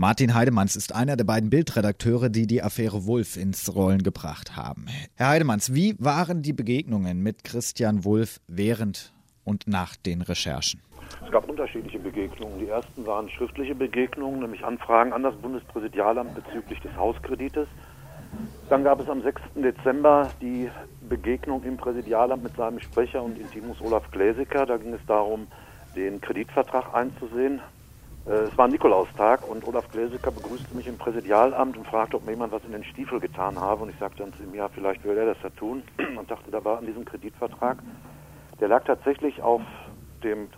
Martin Heidemanns ist einer der beiden Bildredakteure, die die Affäre Wulff ins Rollen gebracht haben. Herr Heidemanns, wie waren die Begegnungen mit Christian Wulff während und nach den Recherchen? Es gab unterschiedliche Begegnungen. Die ersten waren schriftliche Begegnungen, nämlich Anfragen an das Bundespräsidialamt bezüglich des Hauskredites. Dann gab es am 6. Dezember die Begegnung im Präsidialamt mit seinem Sprecher und Intimus Olaf Gläsiker. Da ging es darum, den Kreditvertrag einzusehen. Äh, es war Nikolaustag und Olaf Gläsiker begrüßte mich im Präsidialamt und fragte, ob mir jemand was in den Stiefel getan habe. Und ich sagte dann zu ihm, ja, vielleicht würde er das ja tun. Und dachte da war an diesem Kreditvertrag. Der lag tatsächlich auf dem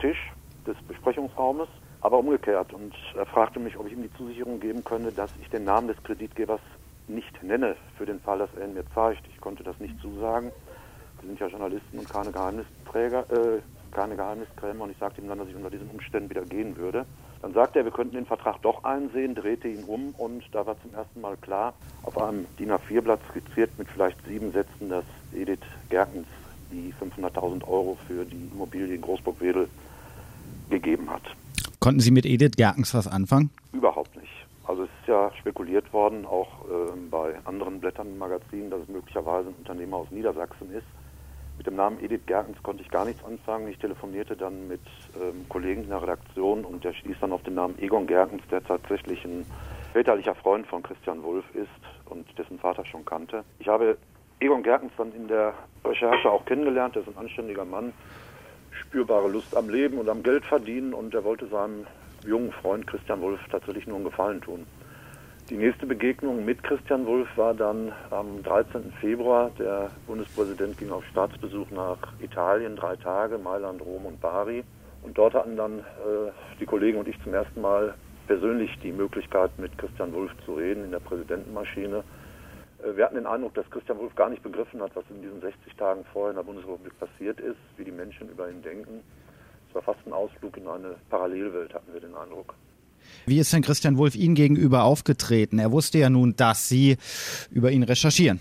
Tisch des Besprechungsraumes, aber umgekehrt. Und er fragte mich, ob ich ihm die Zusicherung geben könne, dass ich den Namen des Kreditgebers nicht nenne, für den Fall, dass er ihn mir zeigt. Ich konnte das nicht zusagen. Wir sind ja Journalisten und keine Geheimnisträger, äh, keine Geheimniskrämer und ich sagte ihm dann, dass ich unter diesen Umständen wieder gehen würde. Dann sagte er, wir könnten den Vertrag doch einsehen, drehte ihn um und da war zum ersten Mal klar, auf einem DIN A4-Blatt skizziert mit vielleicht sieben Sätzen, dass Edith Gerkens die 500.000 Euro für die Immobilie in Großburg-Wedel gegeben hat. Konnten Sie mit Edith Gerkens was anfangen? Überhaupt nicht. Also es ist ja spekuliert worden, auch äh, bei anderen Blättern und Magazinen, dass es möglicherweise ein Unternehmer aus Niedersachsen ist. Mit dem Namen Edith Gerkens konnte ich gar nichts anfangen. Ich telefonierte dann mit ähm, Kollegen in der Redaktion und der stieß dann auf den Namen Egon Gerkens, der tatsächlich ein väterlicher Freund von Christian Wulff ist und dessen Vater schon kannte. Ich habe Egon Gerkens dann in der Recherche auch kennengelernt. Er ist ein anständiger Mann, spürbare Lust am Leben und am Geld verdienen und er wollte seinem jungen Freund Christian Wulff tatsächlich nur einen Gefallen tun. Die nächste Begegnung mit Christian Wulff war dann am 13. Februar. Der Bundespräsident ging auf Staatsbesuch nach Italien, drei Tage, Mailand, Rom und Bari. Und dort hatten dann äh, die Kollegen und ich zum ersten Mal persönlich die Möglichkeit, mit Christian Wulff zu reden in der Präsidentenmaschine. Äh, wir hatten den Eindruck, dass Christian Wulff gar nicht begriffen hat, was in diesen 60 Tagen vorher in der Bundesrepublik passiert ist, wie die Menschen über ihn denken war fast ein Ausflug in eine Parallelwelt, hatten wir den Eindruck. Wie ist denn Christian Wulff Ihnen gegenüber aufgetreten? Er wusste ja nun, dass Sie über ihn recherchieren.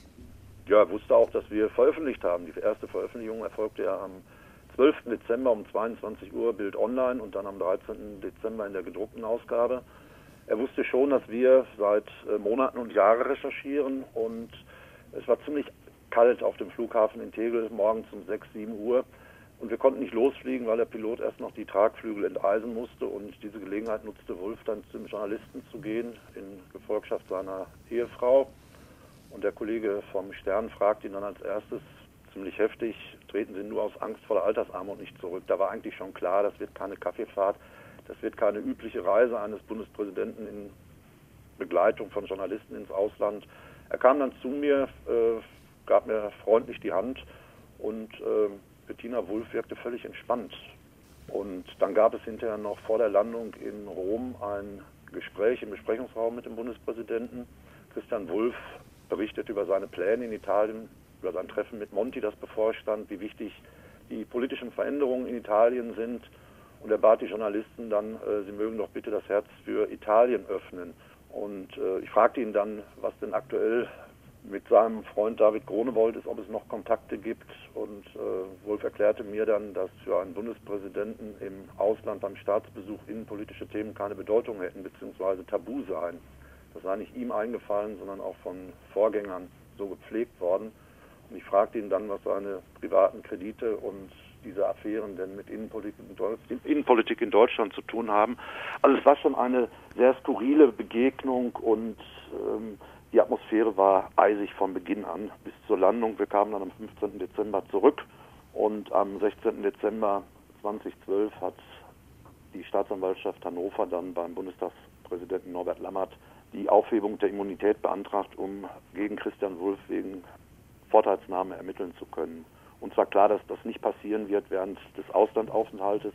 Ja, er wusste auch, dass wir veröffentlicht haben. Die erste Veröffentlichung erfolgte ja am 12. Dezember um 22 Uhr Bild Online und dann am 13. Dezember in der gedruckten Ausgabe. Er wusste schon, dass wir seit äh, Monaten und Jahren recherchieren und es war ziemlich kalt auf dem Flughafen in Tegel morgens um 6, 7 Uhr. Und wir konnten nicht losfliegen, weil der Pilot erst noch die Tragflügel enteisen musste. Und diese Gelegenheit nutzte Wolf dann zum Journalisten zu gehen, in Gefolgschaft seiner Ehefrau. Und der Kollege vom Stern fragte ihn dann als erstes ziemlich heftig, treten Sie nur aus Angst vor der Altersarmut nicht zurück. Da war eigentlich schon klar, das wird keine Kaffeefahrt, das wird keine übliche Reise eines Bundespräsidenten in Begleitung von Journalisten ins Ausland. Er kam dann zu mir, äh, gab mir freundlich die Hand und äh, Bettina Wulff wirkte völlig entspannt. Und dann gab es hinterher noch vor der Landung in Rom ein Gespräch im Besprechungsraum mit dem Bundespräsidenten. Christian Wulff berichtet über seine Pläne in Italien, über sein Treffen mit Monti, das bevorstand, wie wichtig die politischen Veränderungen in Italien sind. Und er bat die Journalisten dann, äh, sie mögen doch bitte das Herz für Italien öffnen. Und äh, ich fragte ihn dann, was denn aktuell mit seinem Freund David Gronewold ist, ob es noch Kontakte gibt. Und äh, Wolf erklärte mir dann, dass für einen Bundespräsidenten im Ausland beim Staatsbesuch innenpolitische Themen keine Bedeutung hätten, beziehungsweise tabu seien. Das sei nicht ihm eingefallen, sondern auch von Vorgängern so gepflegt worden. Und ich fragte ihn dann, was seine privaten Kredite und diese Affären denn mit Innenpolitik in, Deutschland zu tun haben. Also es war schon eine sehr skurrile Begegnung und ähm, die Atmosphäre war eisig von Beginn an bis zur Landung. Wir kamen dann am 15. Dezember zurück und am 16. Dezember 2012 hat die Staatsanwaltschaft Hannover dann beim Bundestagspräsidenten Norbert Lammert die Aufhebung der Immunität beantragt, um gegen Christian Wulff wegen Vorteilsnahme ermitteln zu können. Und zwar klar, dass das nicht passieren wird während des Auslandaufenthaltes.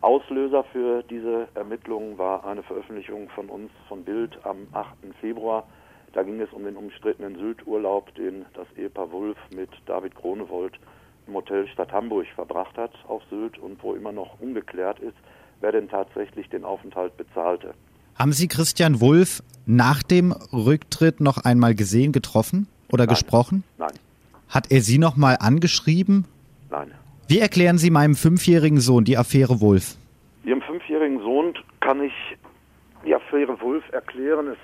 Auslöser für diese Ermittlungen war eine Veröffentlichung von uns von Bild am 8. Februar da ging es um den umstrittenen Sylt-Urlaub, den das Ehepaar Wulff mit David Kronewold im Hotel Stadt Hamburg verbracht hat auf Sylt und wo immer noch ungeklärt ist, wer denn tatsächlich den Aufenthalt bezahlte. Haben Sie Christian Wulff nach dem Rücktritt noch einmal gesehen, getroffen oder Nein. gesprochen? Nein. Hat er Sie noch mal angeschrieben? Nein. Wie erklären Sie meinem fünfjährigen Sohn die Affäre Wulff? Ihrem fünfjährigen Sohn kann ich die Affäre Wulff erklären. Es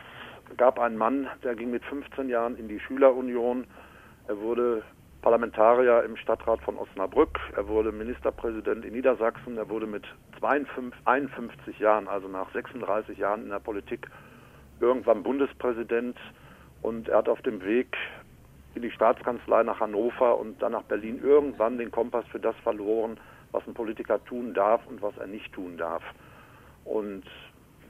gab einen Mann, der ging mit 15 Jahren in die Schülerunion. Er wurde Parlamentarier im Stadtrat von Osnabrück. Er wurde Ministerpräsident in Niedersachsen. Er wurde mit 52, 51 Jahren, also nach 36 Jahren in der Politik, irgendwann Bundespräsident. Und er hat auf dem Weg in die Staatskanzlei nach Hannover und dann nach Berlin irgendwann den Kompass für das verloren, was ein Politiker tun darf und was er nicht tun darf. Und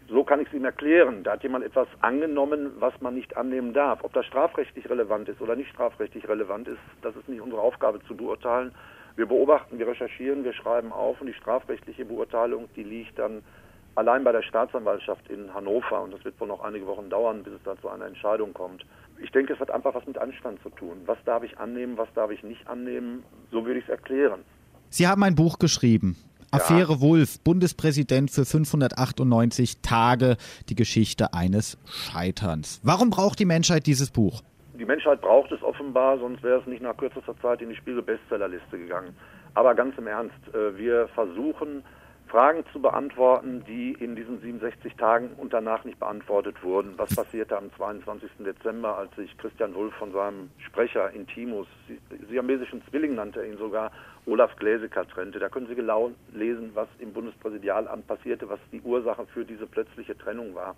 so kann ich es ihm erklären. Da hat jemand etwas angenommen, was man nicht annehmen darf. Ob das strafrechtlich relevant ist oder nicht strafrechtlich relevant ist, das ist nicht unsere Aufgabe zu beurteilen. Wir beobachten, wir recherchieren, wir schreiben auf und die strafrechtliche Beurteilung, die liegt dann allein bei der Staatsanwaltschaft in Hannover und das wird wohl noch einige Wochen dauern, bis es da zu einer Entscheidung kommt. Ich denke, es hat einfach was mit Anstand zu tun. Was darf ich annehmen, was darf ich nicht annehmen? So würde ich es erklären. Sie haben ein Buch geschrieben. Affäre ja. Wulff, Bundespräsident für 598 Tage, die Geschichte eines Scheiterns. Warum braucht die Menschheit dieses Buch? Die Menschheit braucht es offenbar, sonst wäre es nicht nach kürzester Zeit in die Spiegel-Bestsellerliste gegangen. Aber ganz im Ernst, äh, wir versuchen Fragen zu beantworten, die in diesen 67 Tagen und danach nicht beantwortet wurden. Was passierte am 22. Dezember, als sich Christian Wulff von seinem Sprecher Intimus, siamesischen Zwilling nannte er ihn sogar, Olaf Gläsecker trennte. Da können Sie genau lesen, was im Bundespräsidialamt passierte, was die Ursache für diese plötzliche Trennung war.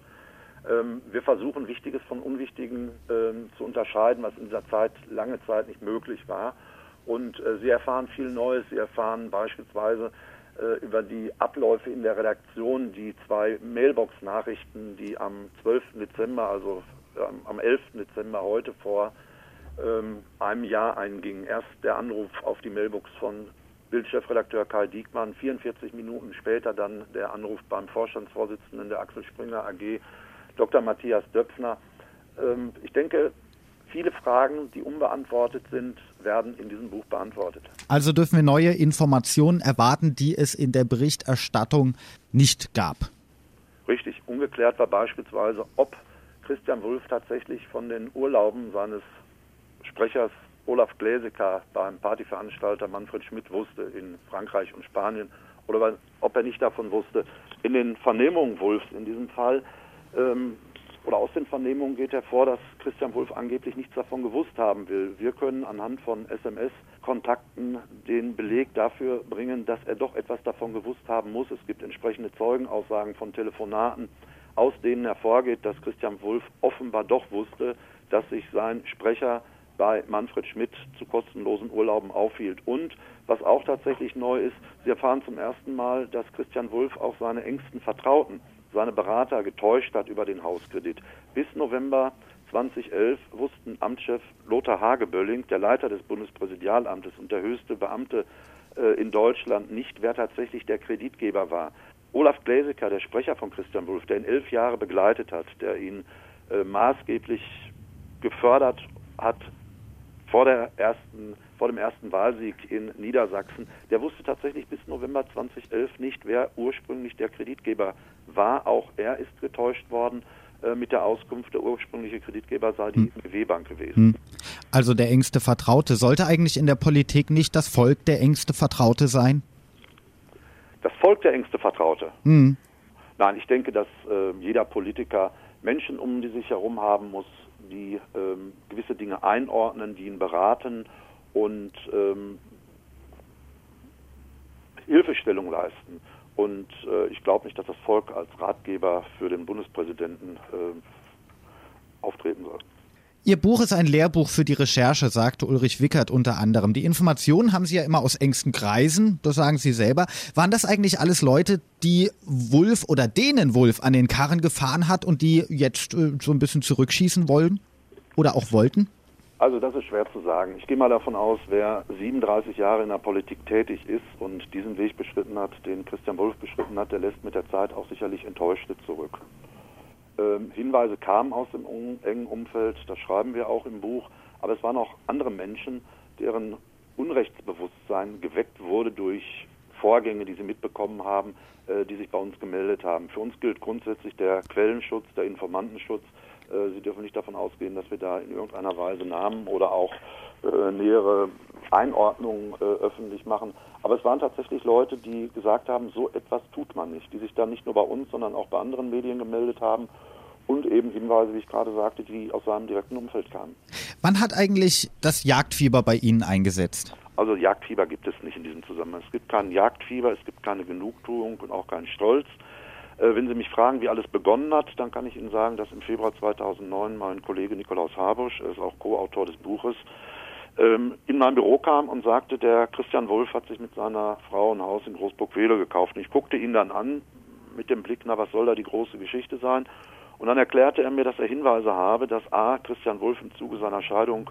Ähm, wir versuchen, Wichtiges von Unwichtigen ähm, zu unterscheiden, was in dieser Zeit lange Zeit nicht möglich war. Und äh, Sie erfahren viel Neues. Sie erfahren beispielsweise, über die Abläufe in der Redaktion, die zwei Mailbox-Nachrichten, die am 12. Dezember, also ähm, am 11. Dezember heute vor ähm, einem Jahr eingingen. Erst der Anruf auf die Mailbox von Bildchefredakteur Karl Diekmann, 44 Minuten später dann der Anruf beim Vorstandsvorsitzenden der Axel Springer AG, Dr. Matthias Döpfner. Ähm, ich denke, Viele Fragen, die unbeantwortet sind, werden in diesem Buch beantwortet. Also dürfen wir neue Informationen erwarten, die es in der Berichterstattung nicht gab. Richtig. Ungeklärt war beispielsweise, ob Christian Wulff tatsächlich von den Urlauben seines Sprechers Olaf Gläsecker beim Partyveranstalter Manfred Schmidt wusste in Frankreich und Spanien oder ob er nicht davon wusste. In den Vernehmungen Wulffs in diesem Fall ähm, oder aus den Vernehmungen geht hervor, dass Christian Wulff angeblich nichts davon gewusst haben will. Wir können anhand von SMS-Kontakten den Beleg dafür bringen, dass er doch etwas davon gewusst haben muss. Es gibt entsprechende Zeugenaussagen von Telefonaten, aus denen hervorgeht, dass Christian Wulff offenbar doch wusste, dass sich sein Sprecher bei Manfred Schmidt zu kostenlosen Urlauben aufhielt. Und was auch tatsächlich neu ist, Sie erfahren zum ersten Mal, dass Christian Wulff auch seine engsten Vertrauten seine Berater getäuscht hat über den Hauskredit. Bis November 2011 wussten Amtschef Lothar Hagebölling, der Leiter des Bundespräsidialamtes und der höchste Beamte äh, in Deutschland, nicht, wer tatsächlich der Kreditgeber war. Olaf Gläsecker, der Sprecher von Christian Wulff, der ihn elf Jahre begleitet hat, der ihn äh, maßgeblich gefördert hat vor, ersten, vor dem ersten Wahlsieg in Niedersachsen, der wusste tatsächlich bis November 2011 nicht, wer ursprünglich der Kreditgeber war. Auch er ist getäuscht worden äh, mit der Auskunft, der ursprüngliche Kreditgeber sei die hm. bank gewesen. Hm. Also der engste Vertraute. Sollte eigentlich in der Politik nicht das Volk der engste Vertraute sein? Das Volk der engste Vertraute? Hm. Nein, ich denke, dass äh, jeder Politiker Menschen um die sich herum haben muss, die ähm, gewisse Dinge einordnen, die ihn beraten und ähm, Hilfestellung leisten. Und äh, ich glaube nicht, dass das Volk als Ratgeber für den Bundespräsidenten äh, auftreten soll. Ihr Buch ist ein Lehrbuch für die Recherche, sagte Ulrich Wickert unter anderem. Die Informationen haben Sie ja immer aus engsten Kreisen, das sagen Sie selber. Waren das eigentlich alles Leute, die Wulf oder denen Wulf an den Karren gefahren hat und die jetzt äh, so ein bisschen zurückschießen wollen oder auch wollten? Also das ist schwer zu sagen. Ich gehe mal davon aus, wer 37 Jahre in der Politik tätig ist und diesen Weg beschritten hat, den Christian Wolf beschritten hat, der lässt mit der Zeit auch sicherlich Enttäuschte zurück. Ähm, Hinweise kamen aus dem engen Umfeld, das schreiben wir auch im Buch, aber es waren auch andere Menschen, deren Unrechtsbewusstsein geweckt wurde durch Vorgänge, die sie mitbekommen haben, äh, die sich bei uns gemeldet haben. Für uns gilt grundsätzlich der Quellenschutz, der Informantenschutz, Sie dürfen nicht davon ausgehen, dass wir da in irgendeiner Weise Namen oder auch äh, nähere Einordnungen äh, öffentlich machen. Aber es waren tatsächlich Leute, die gesagt haben, so etwas tut man nicht, die sich dann nicht nur bei uns, sondern auch bei anderen Medien gemeldet haben und eben Hinweise, wie ich gerade sagte, die aus seinem direkten Umfeld kamen. Wann hat eigentlich das Jagdfieber bei Ihnen eingesetzt? Also Jagdfieber gibt es nicht in diesem Zusammenhang. Es gibt kein Jagdfieber, es gibt keine Genugtuung und auch keinen Stolz. Äh, wenn Sie mich fragen, wie alles begonnen hat, dann kann ich Ihnen sagen, dass im Februar 2009 mein Kollege Nikolaus Habusch, er ist auch Co-Autor des Buches, ähm, in mein Büro kam und sagte, der Christian Wolf hat sich mit seiner Frau ein Haus in Großburg-Wedel gekauft. Und ich guckte ihn dann an mit dem Blick, na, was soll da die große Geschichte sein? Und dann erklärte er mir, dass er Hinweise habe, dass A, Christian Wolf im Zuge seiner Scheidung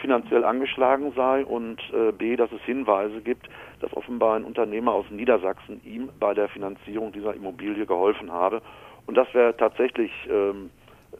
finanziell angeschlagen sei und äh, B, dass es Hinweise gibt, dass offenbar ein Unternehmer aus Niedersachsen ihm bei der Finanzierung dieser Immobilie geholfen habe. Und das wäre tatsächlich ähm,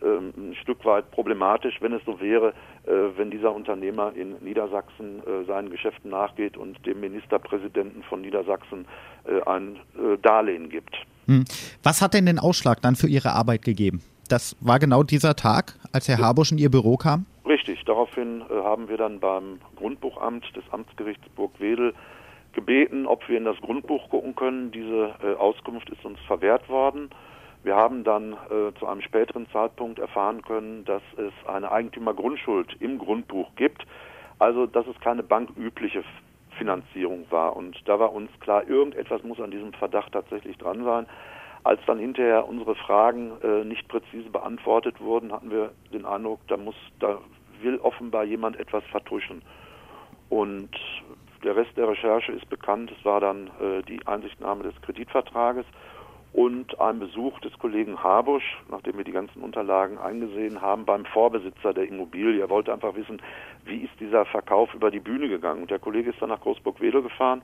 ähm, ein Stück weit problematisch, wenn es so wäre, äh, wenn dieser Unternehmer in Niedersachsen äh, seinen Geschäften nachgeht und dem Ministerpräsidenten von Niedersachsen äh, ein Darlehen gibt. Hm. Was hat denn den Ausschlag dann für Ihre Arbeit gegeben? Das war genau dieser Tag, als Herr Habusch in Ihr Büro kam? Richtig. Daraufhin äh, haben wir dann beim Grundbuchamt des Amtsgerichts Burgwedel gebeten, ob wir in das Grundbuch gucken können. Diese äh, Auskunft ist uns verwehrt worden. Wir haben dann äh, zu einem späteren Zeitpunkt erfahren können, dass es eine Eigentümergrundschuld im Grundbuch gibt, also dass es keine bankübliche Finanzierung war. Und da war uns klar, irgendetwas muss an diesem Verdacht tatsächlich dran sein. Als dann hinterher unsere Fragen äh, nicht präzise beantwortet wurden, hatten wir den Eindruck, da muss, da will offenbar jemand etwas vertuschen. Und der Rest der Recherche ist bekannt. Es war dann äh, die Einsichtnahme des Kreditvertrages und ein Besuch des Kollegen Habusch, nachdem wir die ganzen Unterlagen eingesehen haben, beim Vorbesitzer der Immobilie. Er wollte einfach wissen, wie ist dieser Verkauf über die Bühne gegangen. Und der Kollege ist dann nach Großburg-Wedel gefahren,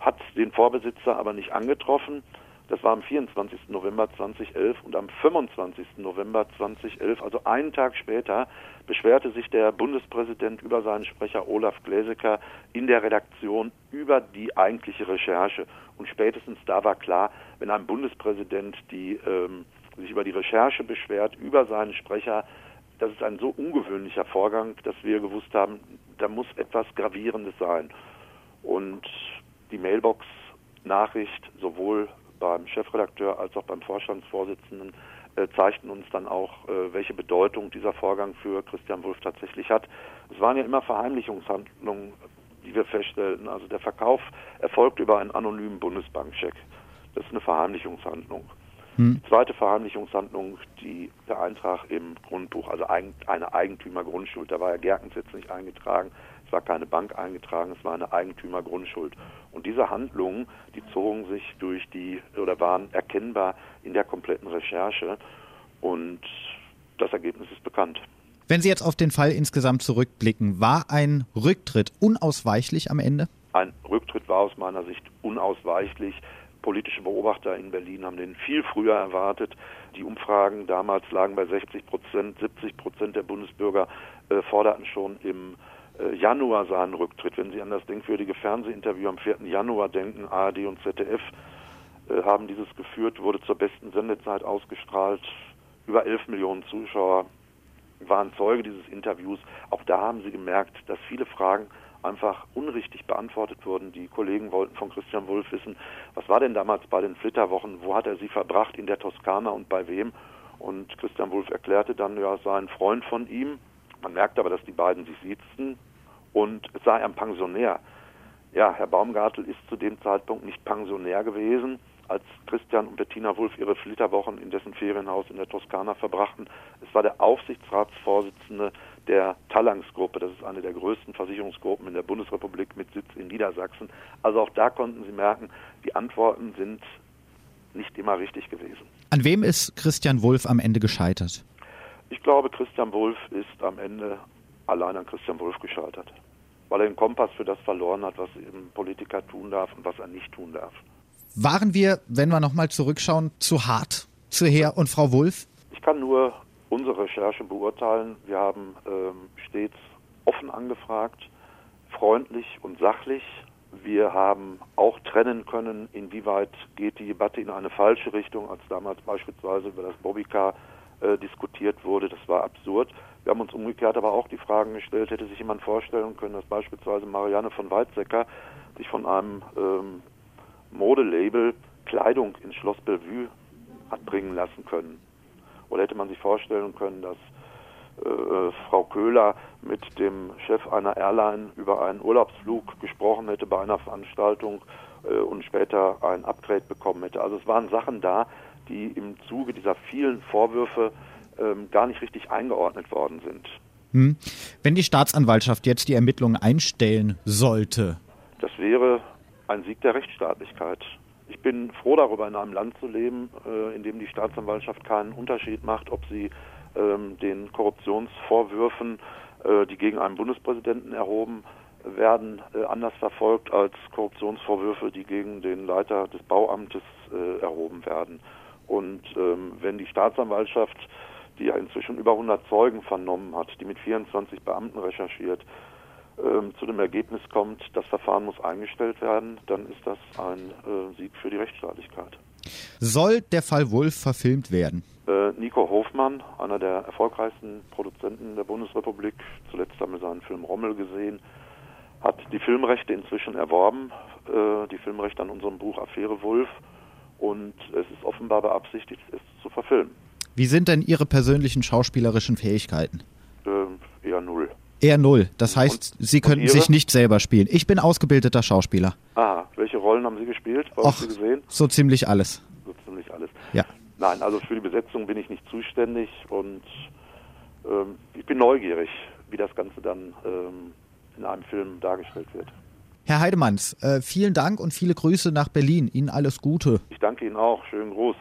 hat den Vorbesitzer aber nicht angetroffen. Das war am 24. November 2011 und am 25. November 2011, also einen Tag später, beschwerte sich der Bundespräsident über seinen Sprecher Olaf Gläsecker in der Redaktion über die eigentliche Recherche. Und spätestens da war klar, wenn ein Bundespräsident die, ähm, sich über die Recherche beschwert, über seinen Sprecher, das ist ein so ungewöhnlicher Vorgang, dass wir gewusst haben, da muss etwas Gravierendes sein. Und die Mailbox-Nachricht sowohl beim Chefredakteur als auch beim Vorstandsvorsitzenden äh, zeigten uns dann auch, äh, welche Bedeutung dieser Vorgang für Christian Wulff tatsächlich hat. Es waren ja immer Verheimlichungshandlungen, die wir feststellten. Also der Verkauf erfolgt über einen anonymen Bundesbankcheck. Das ist eine Verheimlichungshandlung. Hm. Die zweite Verheimlichungshandlung, die, der Eintrag im Grundbuch, also eine Eigentümergrundschuld. Da war ja Gerkens jetzt nicht eingetragen, es war keine Bank eingetragen, es war eine Eigentümergrundschuld. Und diese Handlungen, die zogen sich durch die oder waren erkennbar in der kompletten Recherche und das Ergebnis ist bekannt. Wenn Sie jetzt auf den Fall insgesamt zurückblicken, war ein Rücktritt unausweichlich am Ende? Ein Rücktritt war aus meiner Sicht unausweichlich. Politische Beobachter in Berlin haben den viel früher erwartet. Die Umfragen damals lagen bei 60 Prozent, 70 Prozent der Bundesbürger äh, forderten schon im Januar seinen Rücktritt. Wenn Sie an das denkwürdige Fernsehinterview am 4. Januar denken, ARD und ZDF äh, haben dieses geführt, wurde zur besten Sendezeit ausgestrahlt. Über 11 Millionen Zuschauer waren Zeuge dieses Interviews. Auch da haben Sie gemerkt, dass viele Fragen einfach unrichtig beantwortet wurden. Die Kollegen wollten von Christian Wulff wissen, was war denn damals bei den Flitterwochen, wo hat er sie verbracht, in der Toskana und bei wem? Und Christian Wulff erklärte dann, ja, es sei ein Freund von ihm, man merkt aber, dass die beiden sich siezten und es sei ein Pensionär. Ja, Herr Baumgartel ist zu dem Zeitpunkt nicht Pensionär gewesen, als Christian und Bettina Wulff ihre Flitterwochen in dessen Ferienhaus in der Toskana verbrachten. Es war der Aufsichtsratsvorsitzende der Talangs-Gruppe. Das ist eine der größten Versicherungsgruppen in der Bundesrepublik mit Sitz in Niedersachsen. Also auch da konnten Sie merken, die Antworten sind nicht immer richtig gewesen. An wem ist Christian Wulff am Ende gescheitert? Ich glaube, Christian Wulff ist am Ende allein an Christian Wulff gescheitert, weil er den Kompass für das verloren hat, was ein Politiker tun darf und was er nicht tun darf. Waren wir, wenn wir nochmal zurückschauen, zu hart zu Herr und Frau Wulff? Ich kann nur unsere Recherche beurteilen. Wir haben ähm, stets offen angefragt, freundlich und sachlich. Wir haben auch trennen können, inwieweit geht die Debatte in eine falsche Richtung, als damals beispielsweise über das Bobbycar äh, diskutiert wurde. Das war absurd. Wir haben uns umgekehrt aber auch die Fragen gestellt, hätte sich jemand vorstellen können, dass beispielsweise Marianne von Weizsäcker sich von einem ähm, Modelabel Kleidung ins Schloss Bellevue hat bringen lassen können. Oder hätte man sich vorstellen können, dass äh, Frau Köhler mit dem Chef einer Airline über einen Urlaubsflug gesprochen hätte bei einer Veranstaltung äh, und später ein Upgrade bekommen hätte. Also es waren Sachen da, die im Zuge dieser vielen Vorwürfe ähm, gar nicht richtig eingeordnet worden sind. Hm. Wenn die Staatsanwaltschaft jetzt die Ermittlungen einstellen sollte? Das wäre ein Sieg der Rechtsstaatlichkeit. Ich bin froh darüber, in einem Land zu leben, äh, in dem die Staatsanwaltschaft keinen Unterschied macht, ob sie ähm, den Korruptionsvorwürfen, äh, die gegen einen Bundespräsidenten erhoben werden, äh, anders verfolgt als Korruptionsvorwürfe, die gegen den Leiter des Bauamtes äh, erhoben werden. Und ähm, wenn die Staatsanwaltschaft, die ja inzwischen über 100 Zeugen vernommen hat, die mit 24 Beamten recherchiert, ähm, zu dem Ergebnis kommt, das Verfahren muss eingestellt werden, dann ist das ein äh, Sieg für die Rechtsstaatlichkeit. Soll der Fall Wolf verfilmt werden? Äh, Nico Hofmann, einer der erfolgreichsten Produzenten der Bundesrepublik, zuletzt haben wir seinen Film Rommel gesehen, hat die Filmrechte inzwischen erworben, äh, die Filmrechte an unserem Buch Affäre Wolf und es ist offenbar beabsichtigt, es zu verfilmen. Wie sind denn Ihre persönlichen schauspielerischen Fähigkeiten? Äh, eher null. Eher null. Das heißt, und, Sie könnten sich nicht selber spielen. Ich bin ausgebildeter Schauspieler. Ah, welche Rollen haben Sie gespielt? Was Och, Sie gesehen? So ziemlich alles. So ziemlich alles. Ja. Nein, also für die Besetzung bin ich nicht zuständig und ähm, ich bin neugierig, wie das Ganze dann ähm, in einem Film dargestellt wird. Herr Heidemanns, äh, vielen Dank und viele Grüße nach Berlin. Ihnen alles Gute. Ich danke Ihnen auch. Schönen Gruß.